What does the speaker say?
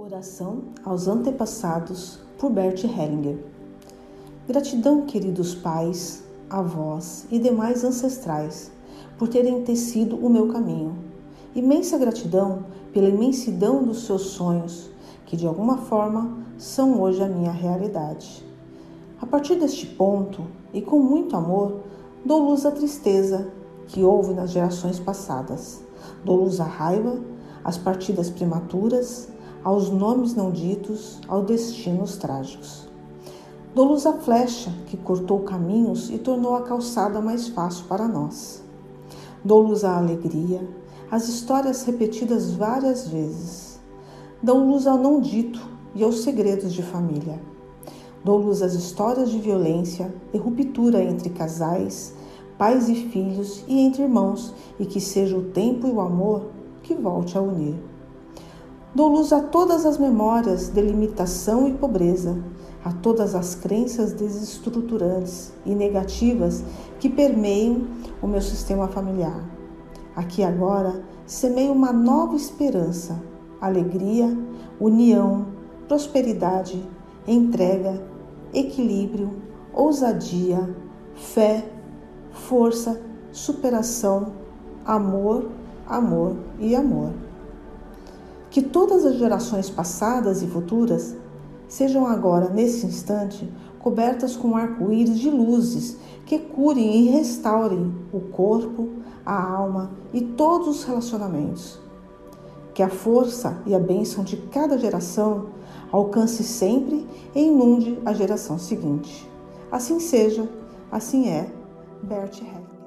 Oração aos antepassados por Bert Hellinger. Gratidão, queridos pais, avós e demais ancestrais, por terem tecido o meu caminho. Imensa gratidão pela imensidão dos seus sonhos, que de alguma forma são hoje a minha realidade. A partir deste ponto, e com muito amor, dou luz à tristeza que houve nas gerações passadas. Dou luz à raiva, às partidas prematuras, aos nomes não ditos, aos destinos trágicos. Dou luz à flecha que cortou caminhos e tornou a calçada mais fácil para nós. Dou luz à alegria, às histórias repetidas várias vezes. Dou luz ao não dito e aos segredos de família. Dou luz às histórias de violência e ruptura entre casais, pais e filhos e entre irmãos, e que seja o tempo e o amor que volte a unir. Dou luz a todas as memórias de limitação e pobreza, a todas as crenças desestruturantes e negativas que permeiam o meu sistema familiar. Aqui agora semeio uma nova esperança, alegria, união, prosperidade, entrega, equilíbrio, ousadia, fé, força, superação, amor, amor e amor que todas as gerações passadas e futuras sejam agora, nesse instante, cobertas com arco-íris de luzes que curem e restaurem o corpo, a alma e todos os relacionamentos. Que a força e a bênção de cada geração alcance sempre e inunde a geração seguinte. Assim seja, assim é, Bert Hellinger.